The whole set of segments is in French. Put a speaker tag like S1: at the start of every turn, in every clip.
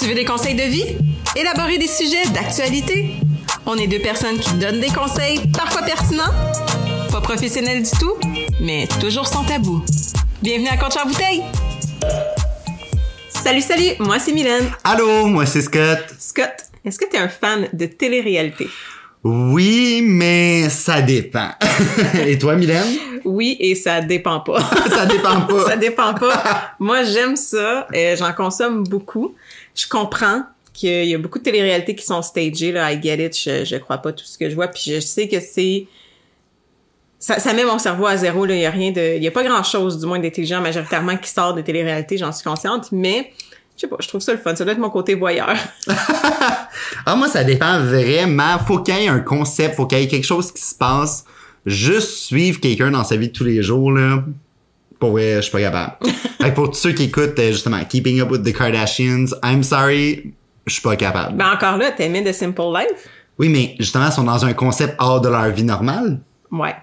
S1: Tu veux des conseils de vie? Élaborer des sujets d'actualité? On est deux personnes qui donnent des conseils, parfois pertinents, pas professionnels du tout, mais toujours sans tabou. Bienvenue à Contre en bouteille! Salut, salut! Moi, c'est Mylène.
S2: Allô, moi c'est Scott.
S1: Scott, est-ce que tu es un fan de télé-réalité?
S2: Oui, mais ça dépend. Et toi, Mylène?
S1: Oui, et ça dépend pas.
S2: ça dépend pas.
S1: ça dépend pas. Moi, j'aime ça. et J'en consomme beaucoup. Je comprends qu'il y a beaucoup de télé-réalités qui sont stagées. Là, I get it. Je, je crois pas tout ce que je vois. Puis je sais que c'est... Ça, met mon cerveau à zéro. Là. Il y a rien de... Il y a pas grand-chose, du moins, d'intelligent majoritairement qui sort de télé-réalité. J'en suis consciente. Mais... Je sais pas, je trouve ça le fun. Ça doit être mon côté voyeur.
S2: ah, moi, ça dépend vraiment. Faut qu'il y ait un concept, faut qu'il y ait quelque chose qui se passe. Juste suivre quelqu'un dans sa vie de tous les jours, là. Pour vrai, je suis pas capable. fait que pour tous ceux qui écoutent, euh, justement, Keeping Up with the Kardashians, I'm sorry, je suis pas capable.
S1: Ben encore là, t'aimais The Simple Life?
S2: Oui, mais justement, ils sont dans un concept hors de leur vie normale.
S1: Ouais.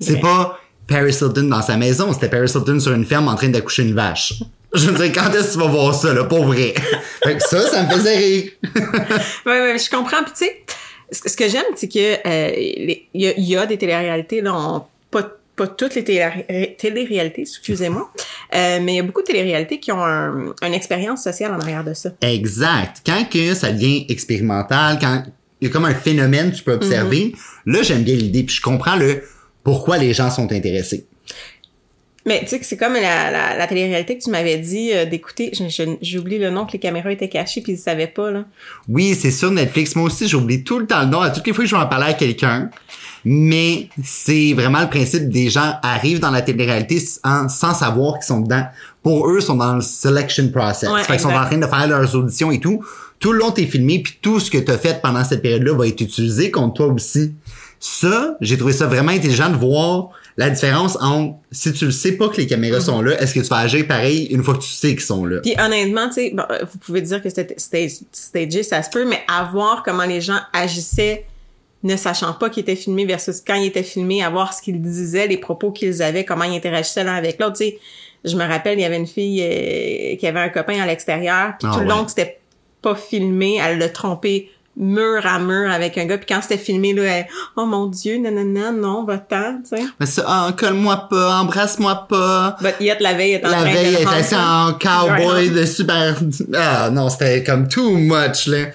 S2: C'est pas Paris Hilton dans sa maison, c'était Paris Hilton sur une ferme en train d'accoucher une vache. Je veux dire, quand est-ce que tu vas voir ça, là, pour vrai? fait que ça, ça me faisait rire.
S1: Ouais, ouais, je comprends. Puis tu sais, ce que j'aime, c'est que euh, il y, a, y a des téléréalités là, on- pas pas toutes les télé- téléréalités, excusez-moi, euh, mais il y a beaucoup de téléréalités qui ont un- une expérience sociale en arrière de ça.
S2: Exact. Quand que ça devient expérimental, quand il y a comme un phénomène que tu peux observer, là, j'aime bien l'idée, puis je comprends le pourquoi les gens sont intéressés.
S1: Mais tu sais que c'est comme la, la, la télé-réalité que tu m'avais dit euh, d'écouter. J'oublie le nom que les caméras étaient cachées puis ils savaient pas là.
S2: Oui, c'est sur Netflix. Moi aussi, j'oublie tout le temps le nom. À toutes les fois que je vais en parler à quelqu'un. Mais c'est vraiment le principe des gens arrivent dans la télé-réalité sans, sans savoir qu'ils sont dedans. Pour eux, ils sont dans le selection process.
S1: Ouais,
S2: fait qu'ils sont en train de faire leurs auditions et tout. Tout le long, t'es filmé, puis tout ce que t'as fait pendant cette période-là va être utilisé contre toi aussi. Ça, j'ai trouvé ça vraiment intelligent de voir la différence entre si tu le sais pas que les caméras sont là, est-ce que tu vas agir pareil une fois que tu sais qu'ils sont là?
S1: Puis honnêtement, tu sais, bon, euh, vous pouvez dire que c'était stage- stagé, ça se peut, mais à voir comment les gens agissaient ne sachant pas qu'ils étaient filmés versus quand ils étaient filmés, à voir ce qu'ils disaient, les propos qu'ils avaient, comment ils interagissaient l'un avec l'autre. Tu sais, je me rappelle, il y avait une fille euh, qui avait un copain à l'extérieur, puis
S2: Ah
S1: tout le
S2: ouais.
S1: long que c'était pas filmé, elle l'a trompé mur à mur avec un gars, puis quand c'était filmé, là, elle, oh mon Dieu, nanana, non, va-t'en, tu sais.
S2: Mais ça, ah, colle-moi pas, embrasse-moi pas.
S1: But yet, la veille, elle est en
S2: La
S1: train
S2: veille,
S1: de le
S2: était assis en cowboy de super... Ah non, c'était comme too much, là.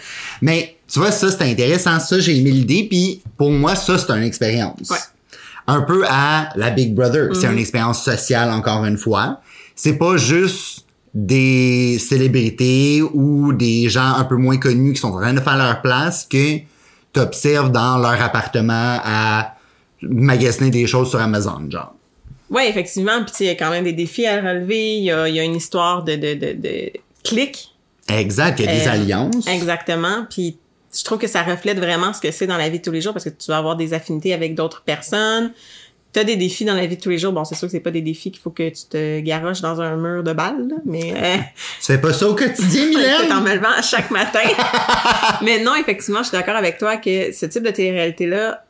S2: Mais tu vois, ça, c'était intéressant. Ça, j'ai aimé l'idée. Puis pour moi, ça, c'est une expérience.
S1: Ouais.
S2: Un peu à la Big Brother. C'est une expérience sociale, encore une fois. C'est pas juste des célébrités ou des gens un peu moins connus qui sont en train de faire leur place que t'observes dans leur appartement à magasiner des choses sur Amazon, genre.
S1: Oui, effectivement. Puis tu sais, il y a quand même des défis à relever. Il y a, y a une histoire de, de, de, de clics.
S2: Exact, il y a des
S1: Euh,
S2: alliances.
S1: Exactement. Puis je trouve que ça reflète vraiment ce que c'est dans la vie de tous les jours parce que tu vas avoir des affinités avec d'autres personnes. Tu as des défis dans la vie de tous les jours. Bon, c'est sûr que c'est pas des défis qu'il faut que tu te garoches dans un mur de balles, là, mais euh,
S2: Tu fais pas ça au quotidien,
S1: en
S2: Mylène?
S1: me levant à chaque matin. mais non, effectivement, je suis d'accord avec toi que ce type de télé-réalité-là,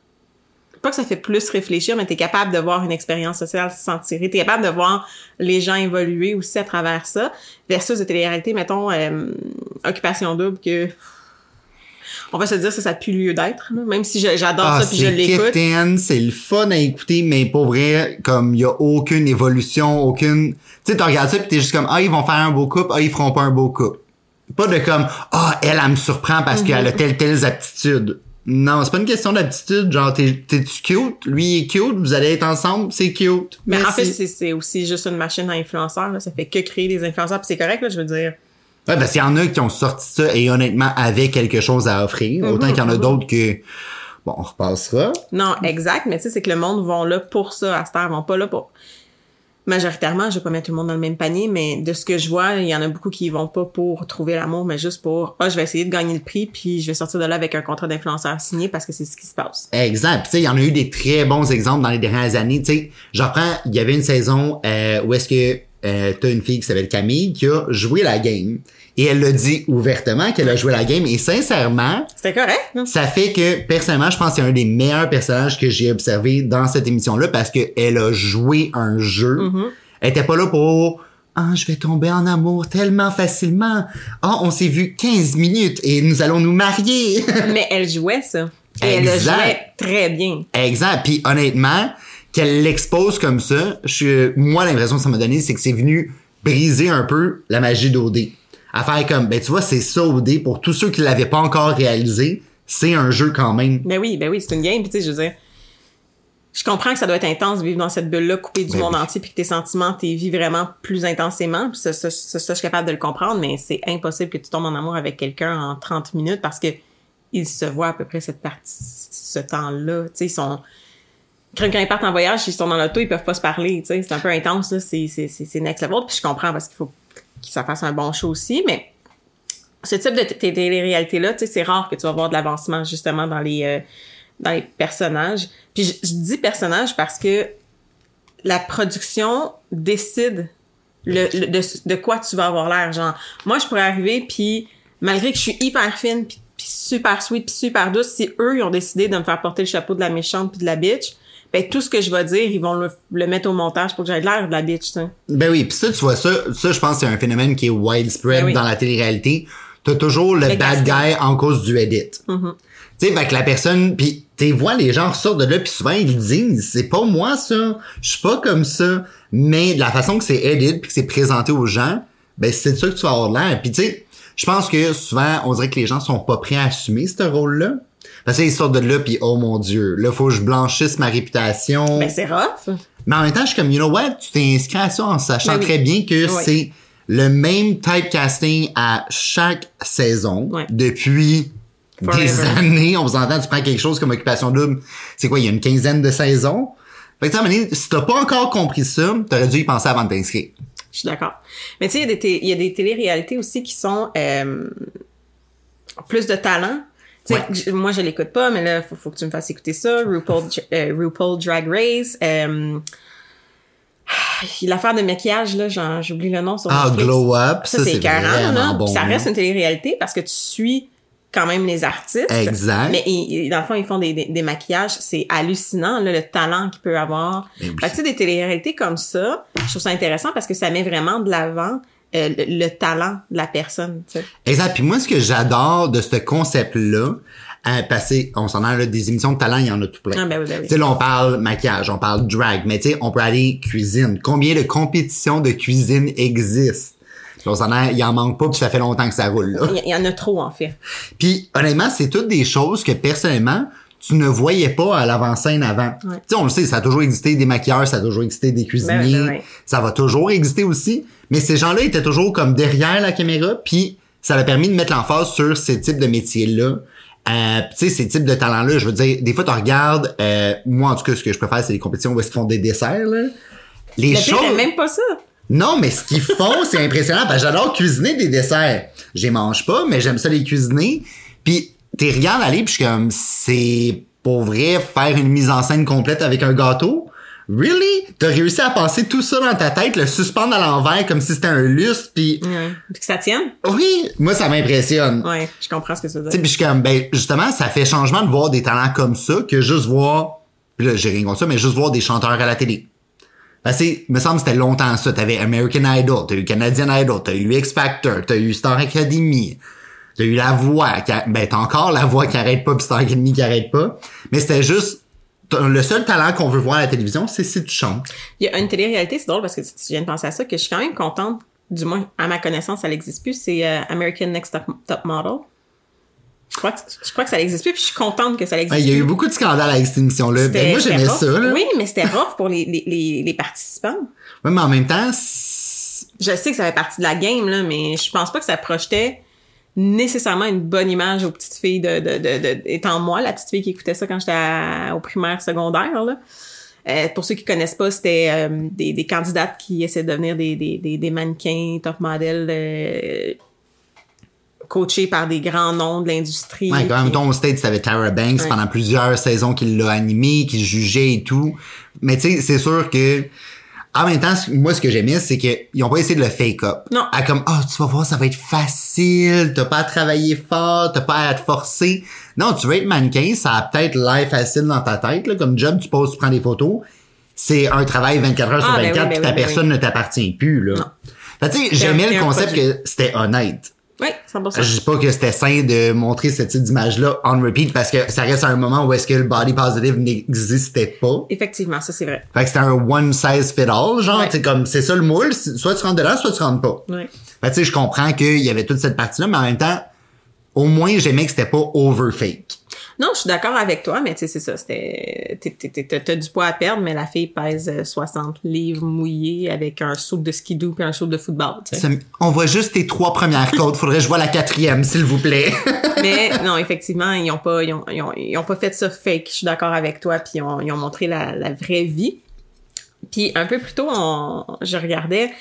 S1: pas que ça fait plus réfléchir, mais tu es capable de voir une expérience sociale s'en tirer. Tu es capable de voir les gens évoluer aussi à travers ça. Versus de télé-réalité, mettons, euh, Occupation Double, que on va se dire que ça plus lieu d'être. Même si j'adore
S2: Ah,
S1: ça puis je l'écoute.
S2: c'est le fun à écouter, mais pour vrai, comme il y a aucune évolution, aucune... Tu sais, tu regardes ça pis t'es juste comme, ah, ils vont faire un beau couple, ah, ils feront pas un beau couple. Pas de comme, ah, elle, elle me surprend parce qu'elle
S1: Mhm.
S2: a telle, telle aptitude. Non, c'est pas une question d'aptitude, genre, t'es, t'es-tu cute? Lui, il est cute, vous allez être ensemble, c'est cute.
S1: Mais en fait, c'est- c'est aussi juste une machine à influenceurs. là. Ça fait que créer des influenceurs. Puis c'est correct, là, je veux dire.
S2: Ouais, parce qu'il y en a qui ont sorti ça et honnêtement avaient quelque chose à offrir.
S1: Mhm,
S2: Autant qu'il y en a d'autres que, bon, on repassera.
S1: Non, exact, mais tu sais, c'est que le monde vont là pour ça, à cette heure, ils vont pas là pour... Majoritairement, je vais pas mettre tout le monde dans le même panier, mais de ce que je vois, il y en a beaucoup qui vont pas pour trouver l'amour, mais juste pour, ah, je vais essayer de gagner le prix, puis je vais sortir de là avec un contrat d'influenceur signé parce que c'est ce qui se passe.
S2: Exact. Tu sais, il y en a eu des très bons exemples dans les dernières années. Tu sais, j'en prends, il y avait une saison euh, où est-ce que euh, t'as une fille qui s'appelle Camille qui a joué la game. Et elle l'a dit ouvertement qu'elle a joué la game. Et sincèrement,
S1: C'était correct,
S2: ça fait que, personnellement, je pense que c'est un des meilleurs personnages que j'ai observé dans cette émission-là parce qu'elle a joué un jeu. Elle était pas là pour Ah, je vais tomber en amour tellement facilement. Ah, on s'est vu 15 minutes et nous allons nous marier.
S1: Mais elle jouait ça. Et elle le jouait très bien.
S2: exact. Puis honnêtement, qu'elle l'expose comme ça, je, moi, l'impression que ça m'a donné, c'est que c'est venu briser un peu la magie d'OD. À faire comme, ben tu vois, c'est ça OD. Pour tous ceux qui l'avaient pas encore réalisé, c'est un jeu quand même.
S1: Ben oui, ben oui, c'est une game. Tu sais, je veux dire, je comprends que ça doit être intense de vivre dans cette bulle-là, coupée du
S2: Ben
S1: monde
S2: oui.
S1: entier, puis que tes sentiments, t'es vis vraiment plus intensément. Puis ça, ça, ça, ça, je suis capable de le comprendre, mais c'est impossible que tu tombes en amour avec quelqu'un en 30 minutes parce que ils se voient à peu près cette partie, ce temps-là. Tu sais, ils sont... Quand ils partent en voyage, ils sont dans l'auto, ils peuvent pas se parler, tu sais. C'est un peu intense, là. C'est, c'est, c'est, next level. Puis je comprends parce qu'il faut que ça fasse un bon show aussi, mais ce type de télé-réalité-là, tu sais, c'est rare que tu vas voir de l'avancement, justement, dans les, euh, dans les personnages. Puis je, je dis personnages parce que la production décide le, le- de, de quoi tu vas avoir l'air. Genre, moi, je pourrais arriver, puis malgré que je suis hyper fine, puis, puis super sweet, puis super douce, si eux, ils ont décidé de me faire porter le chapeau de la méchante puis de la bitch, ben tout ce que je vais dire, ils vont le, le mettre au montage pour que j'aie l'air de la bitch, tu.
S2: Ben oui, puis ça, tu vois ça, ça, je pense que c'est un phénomène qui est widespread
S1: Ben oui.
S2: dans la télé-réalité. T'as toujours le,
S1: Le
S2: bad guy en cause du edit.
S1: Mm-hmm.
S2: Tu sais, fait que la personne, puis t'es vois les gens ressortent de là, puis souvent ils disent, c'est pas moi ça, je suis pas comme ça. Mais de la façon que c'est edit puis que c'est présenté aux gens, ben c'est de ça que tu vas avoir l'air. Puis tu sais, je pense que souvent on dirait que les gens sont pas prêts à assumer ce rôle-là. Parce qu'ils sortent de là puis oh mon dieu, là faut que je blanchisse ma réputation.
S1: Ben c'est rough.
S2: Mais en même temps, je suis comme, you know what, tu t'es inscrit à ça en sachant
S1: Ben oui.
S2: très bien que
S1: Oui.
S2: c'est le même typecasting à chaque saison depuis
S1: Forever.
S2: des années. On vous entend, tu prends quelque chose comme Occupation Double. C'est quoi, il y a une quinzaine de saisons? Fait que, donné, si t'as pas encore compris ça, t'aurais dû y penser avant de t'inscrire.
S1: Je suis d'accord. Mais tu sais, il y a des té- il y a des télé-réalités aussi qui sont euh, plus de talent.
S2: Ouais.
S1: moi, je l'écoute pas, mais là, faut, faut que tu me fasses écouter ça. RuPaul, euh, RuPaul Drag Race. Euh, L'affaire de maquillage, là, j'oublie le nom sur
S2: Ah,
S1: Netflix.
S2: Glow Up,
S1: Ça,
S2: ça,
S1: c'est écœurant, là.
S2: bon.
S1: Ça reste une télé-réalité parce que tu suis quand même les artistes.
S2: Exact.
S1: Mais ils- dans le fond, ils font des, des, des maquillages. C'est hallucinant, là, le talent qu'ils peuvent avoir.
S2: Ben oui.
S1: Fait que, tu sais, des télé-réalités comme ça, je trouve ça intéressant parce que ça met vraiment de l'avant euh, le, le talent de la personne, tu sais.
S2: Exact. Puis moi, ce que j'adore de ce concept-là, euh, parce que on s'en a là, des émissions de talent, il y en a tout plein.
S1: Ah, ben oui, ben oui.
S2: Tu sais, là, on parle maquillage, on parle drag, mais tu sais, on peut aller cuisine. Combien de compétitions de cuisine existent? Puis on s'en a, il en manque pas, puis ça fait longtemps que ça roule, là.
S1: Il y en a trop, en fait.
S2: Puis honnêtement, c'est toutes des choses que personnellement, tu ne voyais pas à l'avant-scène avant.
S1: Ouais.
S2: Tu sais, on le sait, ça a toujours existé des maquilleurs, ça a toujours existé des cuisiniers,
S1: Ben, ben, ouais.
S2: ça va toujours exister aussi. Mais ces gens-là étaient toujours comme derrière la caméra, puis ça a permis de mettre l'emphase sur ces types de métiers-là. Euh, tu sais, ces types de talents-là, je veux dire, des fois, tu regardes, euh, moi en tout cas, ce que je préfère, c'est les compétitions où ils font des desserts, là. Les
S1: Mais
S2: choses...
S1: même pas ça.
S2: Non, mais ce qu'ils font, c'est impressionnant. Parce que j'adore cuisiner des desserts. Je les mange pas, mais j'aime ça les cuisiner. Puis t'es regardes aller, puis je suis comme, c'est pour vrai faire une mise en scène complète avec un gâteau? Really? T'as réussi à passer tout ça dans ta tête, le suspendre à l'envers comme si c'était un lustre, puis
S1: Ouais. Puis que ça tienne?
S2: oui, moi ça m'impressionne.
S1: Ouais, je comprends ce que ça veut dire.
S2: puis je suis comme, ben, justement, ça fait changement de voir des talents comme ça que juste voir, puis là, j'ai rien contre ça, mais juste voir des chanteurs à la télé. Ben, c'est, me semble que c'était longtemps ça. T'avais American Idol, t'as eu Canadian Idol, t'as eu X Factor, t'as eu Star Academy, t'as eu La Voix, qui a- ben, t'as encore La Voix qui arrête pas pis Star Academy qui arrête pas. Mais c'était juste, le seul talent qu'on veut voir à la télévision, c'est si tu chantes.
S1: Il y a une télé-réalité, c'est drôle parce que tu viens de penser à ça, que je suis quand même contente, du moins à ma connaissance, ça n'existe plus, c'est euh, American Next Top, Top Model. Je crois, que, je crois que ça n'existe plus, puis je suis contente que ça
S2: Ouais,
S1: n'existe
S2: Il y a eu
S1: plus.
S2: beaucoup de scandales avec cette émission-là. Ben, moi, j'aimais ça, là.
S1: Oui, mais c'était rough pour les, les, les, les participants.
S2: Ouais, mais en même temps, c'est-
S1: Je sais que ça fait partie de la game, là, mais je pense pas que ça projetait nécessairement une bonne image aux petites filles de, de, de, de- étant moi la petite fille qui écoutait ça quand j'étais au primaire secondaire là. Euh, pour ceux qui connaissent pas, c'était euh, des, des candidates qui essaient de devenir des, des, des, mannequins, top modèles, euh, coachés par des grands noms de l'industrie.
S2: Ouais, quand même, ton stage, t'avais Tara Banks
S1: Ouais.
S2: pendant plusieurs saisons qu'il l'a animé, qu'il jugeait et tout. Mais tu sais, c'est sûr que, en même temps, moi, ce que j'aimais, c'est qu'ils ont pas essayé de le fake up.
S1: Non.
S2: À comme, oh, tu vas voir, ça va être facile, t'as pas à travailler fort, t'as pas à te forcer. Non, tu veux être mannequin, ça a peut-être l'air facile dans ta tête, là, comme job, tu poses, tu prends des photos. C'est un travail 24 heures sur
S1: Ah, ben
S2: 24,
S1: oui, ben
S2: puis ta
S1: oui, ben
S2: personne ne t'appartient plus, là. Fait que, tu sais, j'aimais le concept que c'était honnête.
S1: Oui, 100%.
S2: Je dis pas que c'était sain de montrer ce type d'image-là on repeat parce que ça reste à un moment où est-ce que le body positive n'existait pas.
S1: Effectivement, ça c'est vrai.
S2: Fait que c'était un one size fit all, genre,
S1: Ouais.
S2: c'est comme, c'est ça le moule, soit tu rentres dedans, soit tu rentres pas.
S1: Ouais.
S2: Fait tu sais, je comprends qu'il y avait toute cette partie-là, mais en même temps, au moins, j'aimais que c'était pas over fake.
S1: Non, je suis d'accord avec toi, mais tu sais, c'est ça. C'était, t'as du poids à perdre, mais la fille pèse euh, 60 livres mouillés avec un saut de skidoo puis un saut de football.
S2: Ça- On voit juste tes trois premières côtes, faudrait que je vois la quatrième, s'il vous plaît.
S1: Mais non, effectivement, ils ont pas, ils ont, ils ont, ils ont pas fait ça fake. Je suis d'accord avec toi. Puis ils ont, ils ont montré la, la vraie vie. Puis un peu plus tôt, on, je regardais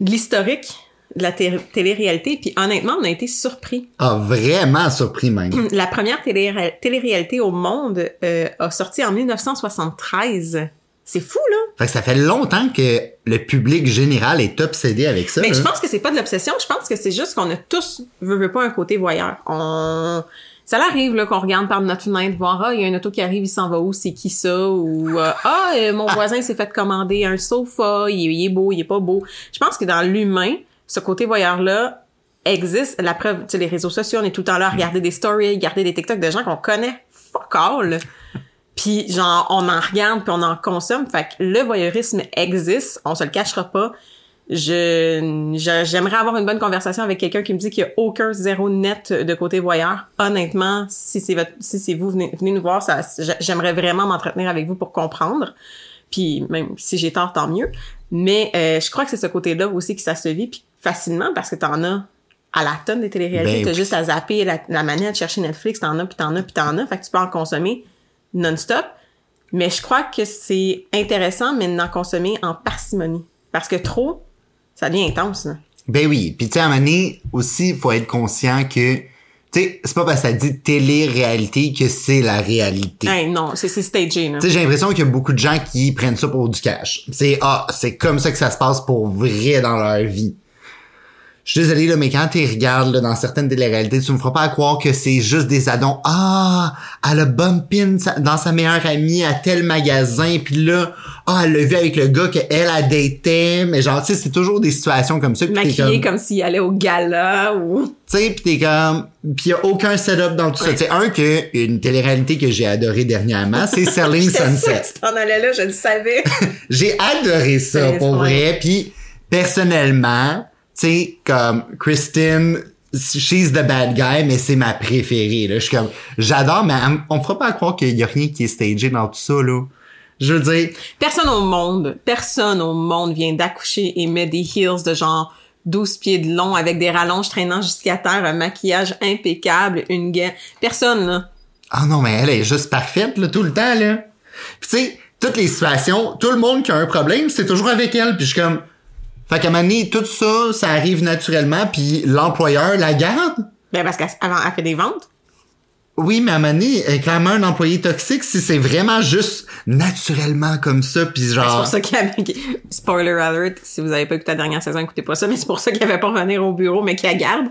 S1: l'historique de la té- télé-réalité. Puis honnêtement, on a été surpris.
S2: ah, vraiment surpris, même.
S1: La première télé- télé-réalité au monde euh, a sorti en 1973. C'est fou, là.
S2: Fait que ça fait longtemps que le public général est obsédé avec ça.
S1: Mais
S2: là.
S1: je pense que c'est pas de l'obsession. Je pense que c'est juste qu'on a tous, veut, veut pas, un côté voyeur. On... Ça l'arrive là qu'on regarde par notre fenêtre, voir ah il y a une auto qui arrive, il s'en va où, c'est qui ça ou euh, ah euh, mon voisin s'est fait commander un sofa, il, est- il est beau, il est pas beau. Je pense que dans l'humain, ce côté voyeur là existe. La preuve, tu sais les réseaux sociaux, on est tout le temps là à regarder des stories, regarder des TikTok de gens qu'on connaît fuck all. Puis genre on en regarde puis on en consomme. Fait que le voyeurisme existe, on se le cachera pas. Je je- j'aimerais avoir une bonne conversation avec quelqu'un qui me dit qu'il y a aucun zéro net de côté voyeur. Honnêtement, si c'est votre si c'est vous venez, venez nous voir, ça j'a- j'aimerais vraiment m'entretenir avec vous pour comprendre. Puis même si j'ai tort, tant mieux. Mais euh, je crois que c'est ce côté-là aussi que ça se vit puis facilement parce que t'en as à la tonne des téléréalités,
S2: Ben
S1: t'as
S2: oui.
S1: juste à zapper la, la manière de chercher Netflix, t'en as puis t'en as puis t'en as, fait que tu peux en consommer non-stop. Mais je crois que c'est intéressant, mais d'en consommer en parcimonie. Parce que trop, ça devient intense. Là.
S2: Ben oui. Puis tu sais, à un moment donné, aussi, faut être conscient que, tu sais, c'est pas parce que ça dit télé-réalité que c'est la réalité.
S1: Hey, non, c'est stagé.
S2: Tu sais, j'ai l'impression qu'il y a beaucoup de gens qui prennent ça pour du cash. C'est, ah, c'est comme ça que ça se passe pour vrai dans leur vie. Je suis désolé, là, mais quand tu regardes là, dans certaines téléréalités, tu me feras pas croire que c'est juste des addons. Ah, elle a bump in sa- dans sa meilleure amie à tel magasin, puis là, ah, elle l'a vu avec le gars qu'elle a daté, mais genre, tu sais, c'est toujours des situations comme ça. puis t'es
S1: Maquillé comme, s'il allait au gala ou...
S2: tu sais, pis t'es comme, pis y a aucun setup dans tout ça. Tu sais, un que une télé-réalité que j'ai adoré dernièrement, c'est Selling Sunset.
S1: tu t'en allais là, je le savais.
S2: J'ai adoré ça pour vrai. Puis personnellement, tu sais, comme Kristen, she's the bad guy, mais c'est ma préférée. Là, je suis comme, j'adore, mais on me fera pas croire qu'il y a rien qui est stagé dans tout ça là. Je veux dire,
S1: Personne au monde, personne au monde vient d'accoucher et met des heels de genre 12 pieds de long avec des rallonges traînant jusqu'à terre, un maquillage impeccable, une gaine. Personne, là.
S2: Ah non, mais elle est juste parfaite, là, tout le temps, là. Puis tu sais, toutes les situations, tout le monde qui a un problème, c'est toujours avec elle. Puis je suis comme... Fait qu'à un moment donné, tout ça, ça arrive naturellement, puis l'employeur la garde.
S1: Ben, parce qu'avant, elle fait des ventes.
S2: Oui, mais à un moment donné, elle est clairement un employé toxique si c'est vraiment juste naturellement comme ça, puis
S1: C'est
S2: genre...
S1: pour ça qu'il y avait... Spoiler alert, si vous avez pas écouté la dernière saison, écoutez pas ça, mais c'est pour ça qu'il avait pas revenir au bureau, mais qu'il la garde.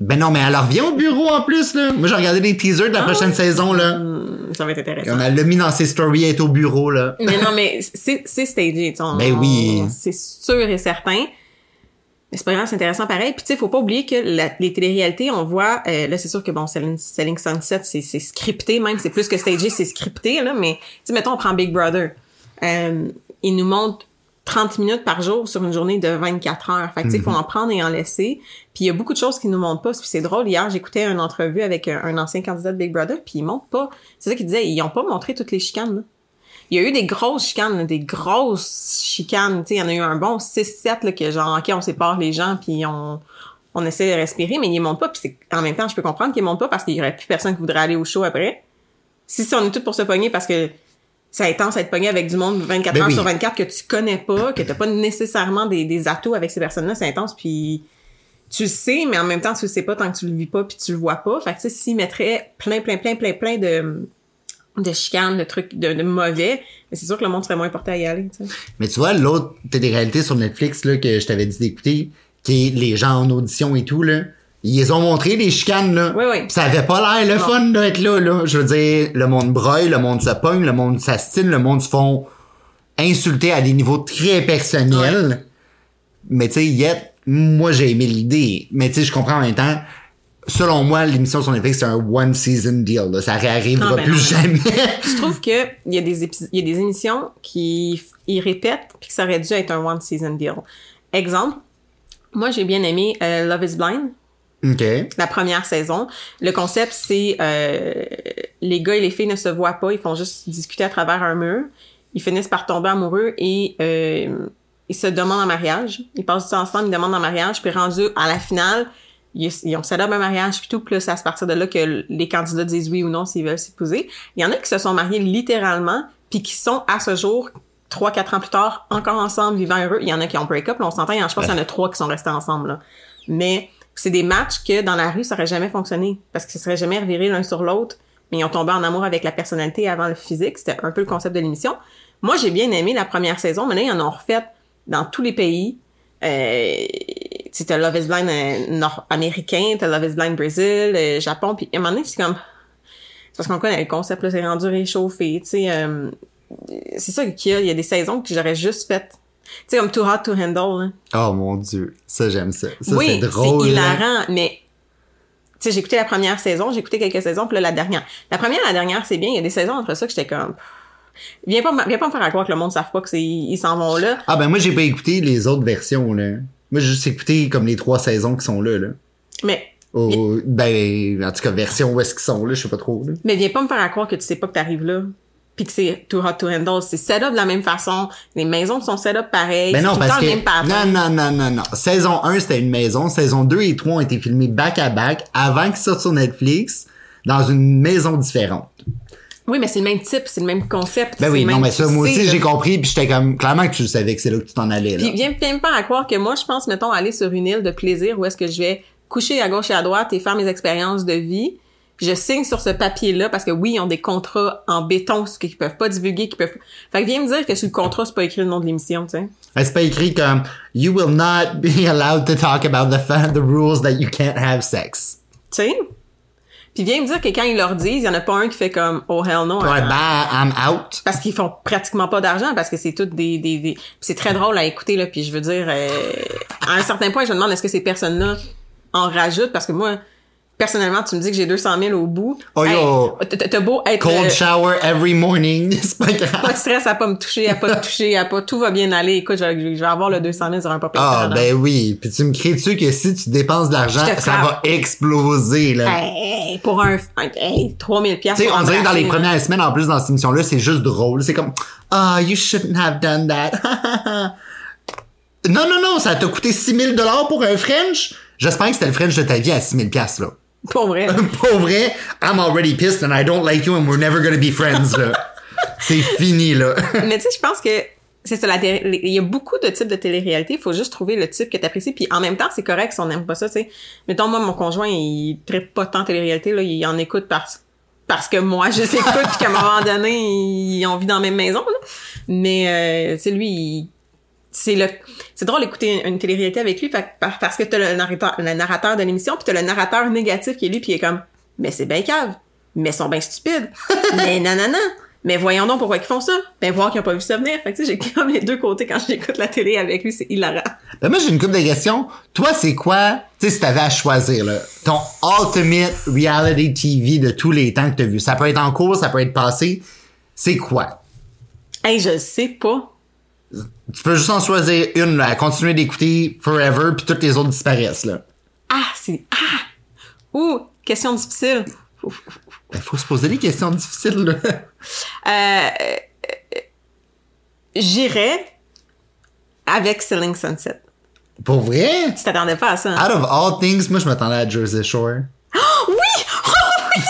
S2: Ben non, mais elle revient au bureau en plus, là. Moi, j'ai regardé les teasers de la prochaine saison, là.
S1: Hum, ça va être intéressant.
S2: On elle l'a mis dans ses stories, elle est au bureau, là.
S1: Mais non, mais c'est, c'est stagé, tu
S2: Ben oui.
S1: C'est sûr et certain. Mais c'est pas grave, c'est intéressant pareil. Puis tu sais, faut pas oublier que la- les téléréalités, on voit, euh, là c'est sûr que bon, Selling, Selling Sunset, c'est, c'est scripté même, c'est plus que stagé, c'est scripté, là, mais tu sais, mettons, on prend Big Brother. Euh, il nous montre 30 minutes par jour sur une journée de 24 heures. Fait que tu sais, faut en prendre et en laisser. Puis il y a beaucoup de choses qui nous montrent pas. Puis c'est drôle, hier, j'écoutais une entrevue avec un, un ancien candidat de Big Brother, puis ils montrent pas. C'est ça qu'il disait, ils ont pas montré toutes les chicanes, là. Il y a eu des grosses chicanes, là, des grosses chicanes. Tu sais, il y en a eu un bon 6-7 là, que genre, OK, on sépare les gens, puis on, on essaie de respirer, mais ils montent pas. Puis c'est- en même temps, je peux comprendre qu'ils montent pas parce qu'il y aurait plus personne qui voudrait aller au show après. Si, si on est tous pour se pogner parce que c'est intense à être pogné avec du monde 24
S2: Ben
S1: heures
S2: oui.
S1: sur 24 que tu connais pas, que t'as pas nécessairement des, des atouts avec ces personnes-là, c'est intense, puis tu le sais, mais en même temps, tu le sais pas tant que tu le vis pas puis tu le vois pas. Fait que, tu sais, s'ils mettraient plein, plein, plein, plein, plein de, de chicanes, de trucs, de, de mauvais, mais c'est sûr que le monde serait moins porté à y aller, tu sais.
S2: Mais tu vois, l'autre télé-réalité sur Netflix là, que je t'avais dit d'écouter, qui est les gens en audition et tout, là, ils les ont montré les chicanes, là.
S1: Oui, oui.
S2: Pis Ça avait pas l'air le
S1: Non.
S2: fun d'être là, là. Je veux dire, le monde broille, le monde se pogne, le monde s'astine, le monde se font insulter à des niveaux très personnels. Mais tu sais, yet, moi, j'ai aimé l'idée. Mais tu sais, je comprends en même temps, selon moi, l'émission sur Netflix, c'est un one season deal. Là. Ça réarrivera
S1: Ah, ben
S2: plus
S1: non,
S2: jamais.
S1: Je trouve que il y a des épis- il y a des émissions qui ils répètent puis que ça aurait dû être un one season deal. Exemple, moi j'ai bien aimé euh, Love is Blind,
S2: OK.
S1: la première saison. Le concept c'est euh, les gars et les filles ne se voient pas, ils font juste discuter à travers un mur. Ils finissent par tomber amoureux et euh, ils se demandent en mariage. Ils passent du temps ensemble, ils demandent en mariage, puis rendu à la finale, ils, ont up un mariage puis tout, puis là, c'est à partir de là que les candidats disent oui ou non s'ils veulent s'épouser. Il y en a qui se sont mariés littéralement, puis qui sont à ce jour, trois, quatre ans plus tard, encore ensemble, vivant heureux. Il y en a qui ont break-up, on s'entend, je pense qu'il y en a trois qui sont restés ensemble. Là. Mais c'est des matchs que dans la rue, ça aurait jamais fonctionné, parce que ça serait jamais reviré l'un sur l'autre, mais ils ont tombé en amour avec la personnalité avant le physique. C'était un peu le concept de l'émission. Moi, j'ai bien aimé la première saison, là, ils en ont refait dans tous les pays. Euh, t'as Love is Blind euh, nord-américain, t'as Love is Blind Brésil, euh, Japon, puis à un moment donné, c'est comme... C'est parce qu'on connaît le concept, là, c'est rendu réchauffé, tu sais... euh, c'est ça qu'il y a, il y a des saisons que j'aurais juste faites. Tu sais, comme Too Hot to Handle, là.
S2: Oh mon dieu. Ça, j'aime ça. Ça,
S1: oui,
S2: c'est drôle.
S1: c'est hilarant, mais... Tu sais, j'ai écouté la première saison, j'ai écouté quelques saisons, puis là, la dernière. La première et la dernière, c'est bien. Il y a des saisons entre ça que j'étais comme... Viens pas, me- viens pas me faire à croire que le monde ne savent pas que c'est ils s'en vont là.
S2: Ah ben moi, j'ai pas écouté les autres versions, là. Moi, j'ai juste écouté comme les trois saisons qui sont là, là.
S1: Mais
S2: ben, en tout cas, version où est-ce qu'ils sont là, je sais pas trop, là.
S1: Mais viens pas me faire à croire que tu sais pas que t'arrives là. Puis que c'est too hot to handle. C'est set up de la même façon. Les maisons sont set up pareil.
S2: Ben non,
S1: tout le
S2: parce
S1: temps
S2: que...
S1: même pattern.
S2: Non, non, non, non, non. Saison 1, c'était une maison. Saison 2 et 3 ont été filmés back-à-back avant qu'ils sortent sur Netflix dans une maison différente.
S1: Oui, mais c'est le même type, c'est le même concept.
S2: Ben oui, non, mais ça, moi aussi, j'ai compris, puis j'étais comme... Clairement que tu le savais que c'est là que tu t'en allais, là.
S1: Puis viens, viens me faire à croire que moi, je pense, mettons, aller sur une île de plaisir où est-ce que je vais coucher à gauche et à droite et faire mes expériences de vie. Puis je signe sur ce papier-là parce que oui, ils ont des contrats en béton, ce qu'ils peuvent pas divulguer, qu'ils peuvent. Fait que viens me dire que sur le contrat, c'est pas écrit le nom de l'émission, tu sais.
S2: C'est pas écrit comme You will not be allowed to talk about the, the rules that you can't have sex.
S1: Tu sais? Puis viens me dire que quand ils leur disent, il y en a pas un qui fait comme oh hell no.
S2: Ouais, ben, I'm out.
S1: parce qu'ils font pratiquement pas d'argent parce que c'est tout des des, des... C'est très drôle à écouter là puis je veux dire euh, à un certain point je me demande est-ce que ces personnes là en rajoutent? Parce que moi personnellement tu me dis que j'ai 200 000 au bout
S2: Oh, yo.
S1: Hey, t'as t'as beau être
S2: Cold
S1: euh,
S2: shower every morning. C'est pas
S1: pas
S2: grave.
S1: de stress à pas me toucher à pas te toucher à pas tout va bien aller écoute je vais, je vais avoir le 200 000 sur un papier
S2: Ah, ben oui. Puis tu me crées dessus que si tu dépenses de l'argent, ça va exploser, là?
S1: hey, pour un hey, 3000 pièces
S2: Tu sais, on dirait que dans les premières semaines, en plus, dans cette émission-là, c'est juste drôle. C'est comme, ah, you shouldn't have done that. non, non, non, ça t'a coûté 6000 dollars pour un French? J'espère que c'était le French de ta vie à 6000 pièces là.
S1: pour vrai
S2: Pour vrai, I'm already pissed and I don't like you and we're never gonna be friends, là. c'est fini, là.
S1: mais tu sais, je pense que c'est ça, la télé- il y a beaucoup de types de télé-réalité, il faut juste trouver le type que t'apprécies, puis en même temps, c'est correct si on n'aime pas ça, tu sais. Mettons, moi, mon conjoint, il traite pas tant télé-réalité, là, il en écoute parce, parce que moi, je l'écoute, puis qu'à un moment donné, ils ont vit dans la même maison, là. Mais, euh, tu sais, lui, il- c'est le c'est drôle d'écouter une, une télé-réalité avec lui parce que t'as le narrateur le narrateur de l'émission puis t'as le narrateur négatif qui est lui puis il est comme mais c'est bien cave mais ils sont bien stupides mais nanana mais voyons donc pourquoi ils font ça ben voir qu'ils ont pas vu ça venir fait que tu sais j'ai comme les deux côtés quand j'écoute la télé avec lui c'est hilarant
S2: Ben moi, j'ai une couple de questions. Toi, c'est quoi, tu sais, si t'avais à choisir, là, ton ultimate reality TV de tous les temps que t'as vu? Ça peut être en cours, ça peut être passé. C'est quoi?
S1: hey je sais pas
S2: Tu peux juste en choisir une, là, à continuer d'écouter forever, puis toutes les autres disparaissent, là.
S1: ah c'est ah ouh question difficile
S2: Ben, faut se poser des questions difficiles, là.
S1: euh, euh, j'irais avec Selling Sunset
S2: Pour vrai?
S1: tu t'attendais pas à ça hein?
S2: Out of all things, moi, je m'attendais à Jersey Shore.
S1: Oui! Oh oui!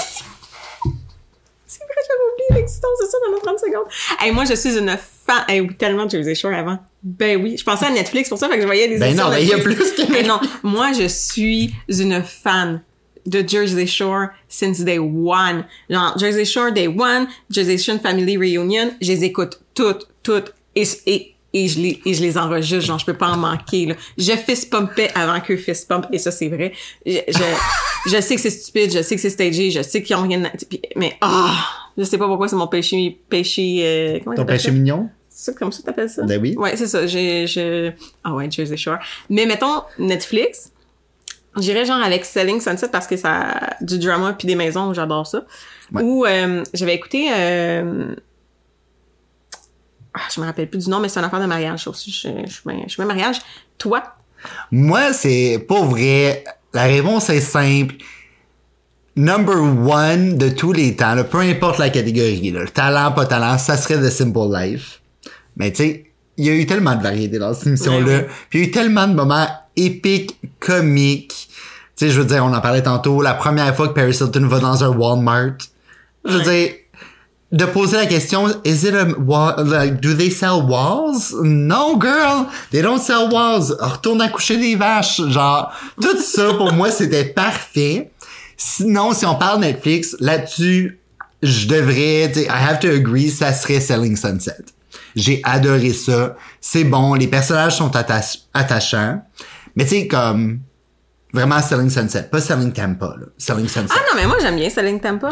S1: C'est vrai, j'avais oublié l'existence de ça pendant 30 secondes. Hey, moi, je suis une fan. Hey, oui, tellement de Jersey Shore avant. Ben oui. Je pensais à Netflix pour ça, fait que je voyais des
S2: Ben non, ben il y a plus que-
S1: Hey, non, moi, je suis une fan de Jersey Shore since day one. Genre, Jersey Shore day one, Jersey Shore Family Reunion, je les écoute toutes, toutes. Et, et, et je les, et je les enregistre, genre, je peux pas en manquer, là. Je fist pumpais avant qu'eux fist pump, et ça, c'est vrai. Je, je, je sais que c'est stupide, je sais que c'est stagé, je sais qu'ils ont rien, à- mais, ah, je sais pas pourquoi c'est mon péché, péché, euh, comment
S2: Ton péché mignon?
S1: C'est comme ça que t'appelles ça?
S2: Ben oui.
S1: Ouais, c'est ça. J'ai, j'ai... Ah ouais, Jersey Shore. Mais mettons, Netflix, j'irais genre avec Selling Sunset parce que ça du drama puis des maisons, j'adore ça.
S2: Ouais.
S1: Ou euh, j'avais écouté... Euh... Ah, je me rappelle plus du nom, mais c'est une affaire de mariage aussi. Je, je, je, je, je mariage. Toi?
S2: Moi, c'est pas vrai. La réponse est simple. Number one de tous les temps, là, peu importe la catégorie, là, talent, pas talent, ça serait The Simple Life. Mais tu sais, il y a eu tellement de variété dans cette émission-là.
S1: Ouais.
S2: Puis il y a eu tellement de moments épiques, comiques. Tu sais, je veux dire, on en parlait tantôt, la première fois que Paris Hilton va dans un Walmart. Je veux dire, de poser la question, is it a wall, like, do they sell walls? No, girl, they don't sell walls. Retourne accoucher des vaches. Genre, tout ça, pour moi, c'était parfait. Sinon, si on parle Netflix, là-dessus, je devrais, tu sais, I have to agree, ça serait Selling Sunset. J'ai adoré ça. C'est bon, les personnages sont attach- attachants. Mais tu sais, comme, vraiment Selling Sunset, pas Selling Tampa, là. Selling Sunset.
S1: Ah non, mais moi j'aime bien Selling Tampa.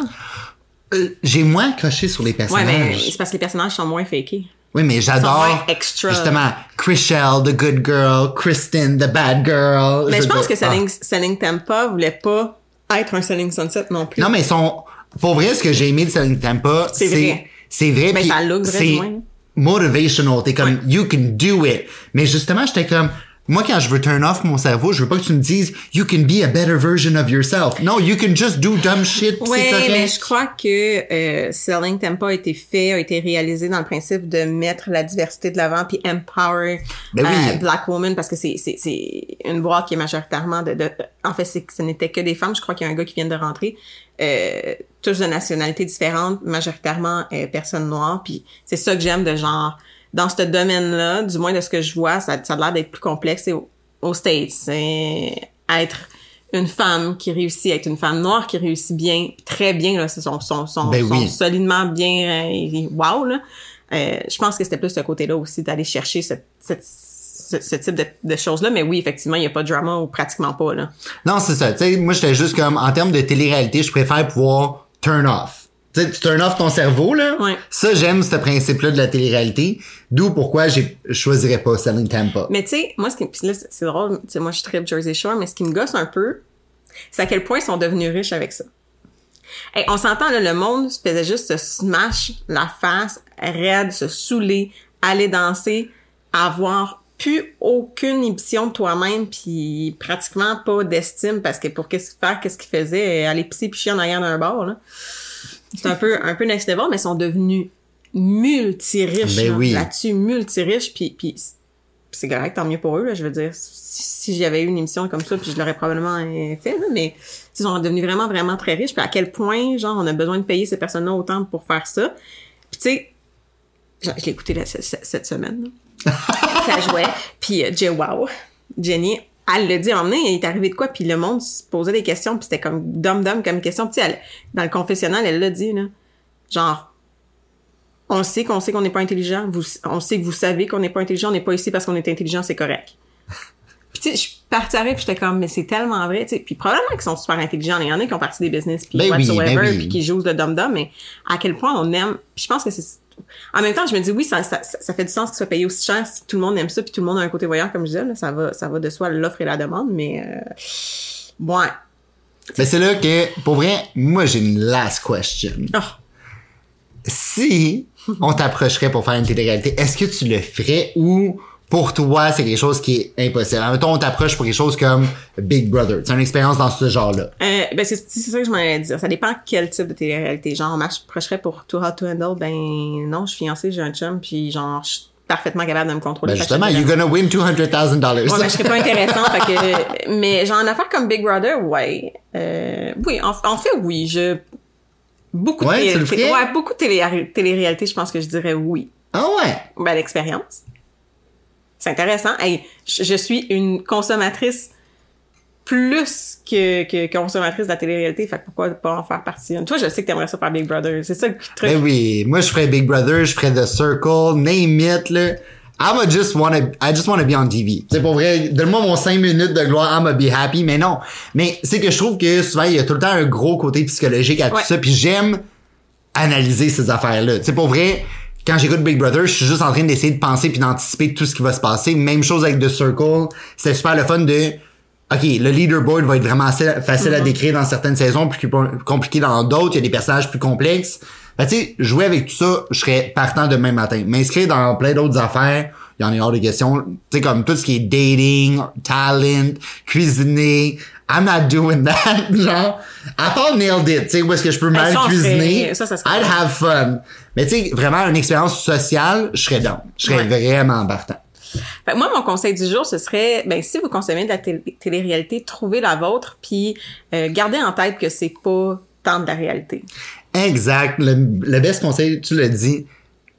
S2: Euh, J'ai moins accroché sur les
S1: Ouais,
S2: personnages.
S1: mais c'est parce que les personnages sont moins fakés.
S2: Oui, mais j'adore.
S1: extra.
S2: Justement, Chriselle, the good girl, Kristen, the bad girl.
S1: Mais je pense que Selling, Selling Tampa voulait pas être un Selling Sunset non plus.
S2: ah. Non, mais ils sont. Pour vrai, ce que j'ai aimé de Selling Tampa,
S1: C'est
S2: c'est.
S1: vrai.
S2: C'est vrai.
S1: Ben, ça look vrai,
S2: c'est
S1: du moins.
S2: Motivational. they
S1: Ouais.
S2: you can do it. Mais justement, j'étais comme, moi, quand je veux turn off mon cerveau, je veux pas que tu me dises, you can be a better version of yourself. No, you can just do dumb shit.
S1: Oui, mais je crois que euh, Selling Tampa a été fait, a été réalisé dans le principe de mettre la diversité de l'avant puis empower
S2: Ben oui.
S1: euh, Black Woman parce que c'est c'est c'est une boîte qui est majoritairement de, de en fait ce n'était que des femmes. Je crois qu'il y a un gars qui vient de rentrer, euh, tous de nationalités différentes, majoritairement euh, personnes noires. Puis c'est ça que j'aime de genre dans ce domaine-là, du moins de ce que je vois, ça, ça a l'air d'être plus complexe et au- aux States. C'est être une femme qui réussit, être une femme noire qui réussit bien, très bien, là, sont, sont, sont,
S2: Ben
S1: sont
S2: oui.
S1: solidement bien, euh, wow, là. Euh, je pense que c'était plus ce côté-là aussi, d'aller chercher cette, cette- ce, ce type de, de choses-là. Mais oui, effectivement, il n'y a pas de drama ou pratiquement pas, là.
S2: Non, c'est ça. Tu sais, moi, j'étais juste comme, en termes de télé-réalité, je préfère pouvoir turn off. Tu sais, tu turn off ton cerveau, là.
S1: Ouais.
S2: Ça, j'aime ce principe-là de la télé-réalité. D'où pourquoi je choisirais pas Selling Tampa.
S1: Mais tu sais, moi, ce qui, pis là, c'est drôle, tu sais, moi, je tripe Jersey Shore, mais ce qui me gosse un peu, c'est à quel point ils sont devenus riches avec ça. Hey, on s'entend, là, le monde faisait juste se smash la face, raide, se saouler, aller danser, avoir plus aucune inhibition de toi-même, puis pratiquement pas d'estime, parce que pour qu'est-ce faire, qu'est-ce qu'ils faisaient, aller pisser puis chier en arrière d'un bar, là. C'est un peu, un peu next level, mais ils sont devenus multi-riches
S2: Ben oui.
S1: là-dessus, multi-riches, puis, puis c'est correct, tant mieux pour eux, là, je veux dire, si, si j'avais eu une émission comme ça, puis je l'aurais probablement euh, fait, là, mais ils sont devenus vraiment, vraiment très riches, puis à quel point, genre, on a besoin de payer ces personnes-là autant pour faire ça. Puis tu sais, je, je l'ai écouté là, ce- ce- cette semaine, là. ça jouait, puis euh, Jay Wow, Jenny, elle l'a dit, donné, il est arrivé de quoi, puis le monde se posait des questions, puis c'était comme dum-dum comme question, puis elle- dans le confessionnal, elle l'a dit, là, genre, on sait qu'on sait qu'on n'est pas intelligent. Vous, on sait que vous savez qu'on n'est pas intelligent. On n'est pas ici parce qu'on est intelligent, c'est correct. Puis tu sais, je suis partie avec, puis j'étais comme, mais c'est tellement vrai, tu sais. Puis probablement qu'ils sont super intelligents. Il y en a qui ont parti des business, puis
S2: Ben oui,
S1: whatsoever,
S2: ben oui.
S1: puis qui jouent le dum-dum, mais à quel point on aime... Puis je pense que c'est... En même temps, je me dis, oui, ça, ça, ça ça fait du sens qu'il soit payé aussi cher si tout le monde aime ça, puis tout le monde a un côté voyeur, comme je disais, là, ça va, ça va de soi l'offre et la demande, mais... Euh... Ouais.
S2: Mais c'est là que, pour vrai, moi, j'ai une last question.
S1: Oh.
S2: Si on t'approcherait pour faire une télé-réalité, est-ce que tu le ferais ou pour toi, c'est quelque chose qui est impossible? Mettons, on t'approche pour quelque chose comme Big Brother. C'est une expérience dans ce genre-là.
S1: Euh, ben c'est ça que je m'en allais dire. Ça dépend quel type de télé-réalité. Genre, on m'approcherait pour Too Hot to Handle, ben non, je suis fiancée, j'ai un chum, puis genre, je suis parfaitement capable de me contrôler.
S2: Ben justement, you're gonna win $200,000.
S1: Ouais, mais je serais pas intéressante, fait que, mais genre, en affaire comme Big Brother, ouais. Euh, oui, en, en fait, oui, je, beaucoup de
S2: Ouais,
S1: télé-
S2: le ferais?
S1: ouais, beaucoup de télé- télé-réalité, je pense que je dirais oui.
S2: Ah ouais?
S1: Ben, l'expérience. C'est intéressant. Hey, je, je suis une consommatrice plus que, que consommatrice de la télé-réalité, fait que pourquoi pas en faire partie? Toi, je sais que t'aimerais ça faire Big Brother. C'est ça le truc.
S2: Ben oui, moi je ferais Big Brother, je ferais The Circle, name it là. I'ma just wanna, I just wanna be on TV. C'est pour vrai, donne-moi mon 5 minutes de gloire, I'ma be happy, mais non. Mais c'est que je trouve que souvent il y a tout le temps un gros côté psychologique à tout
S1: Ouais.
S2: ça, puis j'aime analyser ces affaires-là. C'est pour vrai, quand j'écoute Big Brother, je suis juste en train d'essayer de penser puis d'anticiper tout ce qui va se passer. Même chose avec The Circle. C'était super le fun de OK, le leaderboard va être vraiment assez facile à décrire dans certaines saisons, plus compliqué dans d'autres. Il y a des personnages plus complexes. Ben, tu sais, jouer avec tout ça, je serais partant demain matin. M'inscrire dans plein d'autres affaires, il y en a hors de question. Tu sais, comme tout ce qui est dating, talent, cuisiner. I'm not doing that, genre. À part nailed it, tu sais, où est-ce que je peux mal cuisiner. ça, ça I'd have fun. Mais tu sais, vraiment une expérience sociale, je serais down. Je serais vraiment partant.
S1: moi, mon conseil du jour, ce serait, ben, si vous consommez de la télé-réalité, trouvez la vôtre, puis euh, gardez en tête que c'est pas tant de la réalité.
S2: Exact. Le, le best conseil, tu l'as dit,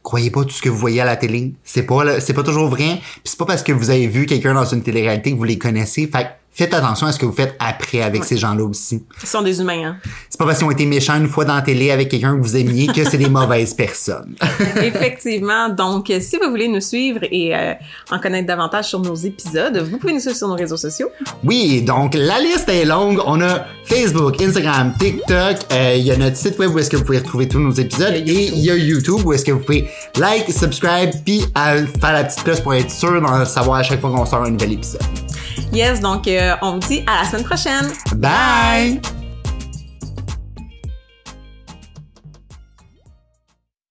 S2: croyez pas tout ce que vous voyez à la télé. C'est pas, c'est pas toujours vrai. Puis c'est pas parce que vous avez vu quelqu'un dans une télé-réalité que vous les connaissez. Fait faites attention à ce que vous faites après avec ces gens-là aussi.
S1: Ils sont des humains, hein.
S2: C'est pas parce qu'ils ont été méchants une fois dans la télé avec quelqu'un que vous aimiez que c'est des mauvaises personnes.
S1: Effectivement. Donc, si vous voulez nous suivre et euh, en connaître davantage sur nos épisodes, vous pouvez nous suivre sur nos réseaux sociaux.
S2: Oui, donc la liste est longue. On a Facebook, Instagram, TikTok. Euh, il y a notre site web où est-ce que vous pouvez retrouver tous nos épisodes. Et il y a YouTube où est-ce que vous pouvez like, subscribe, puis euh, faire la petite cloche pour être sûr d'en savoir à chaque fois qu'on sort un nouvel épisode.
S1: Yes, donc euh, on vous dit à la semaine prochaine.
S2: Bye.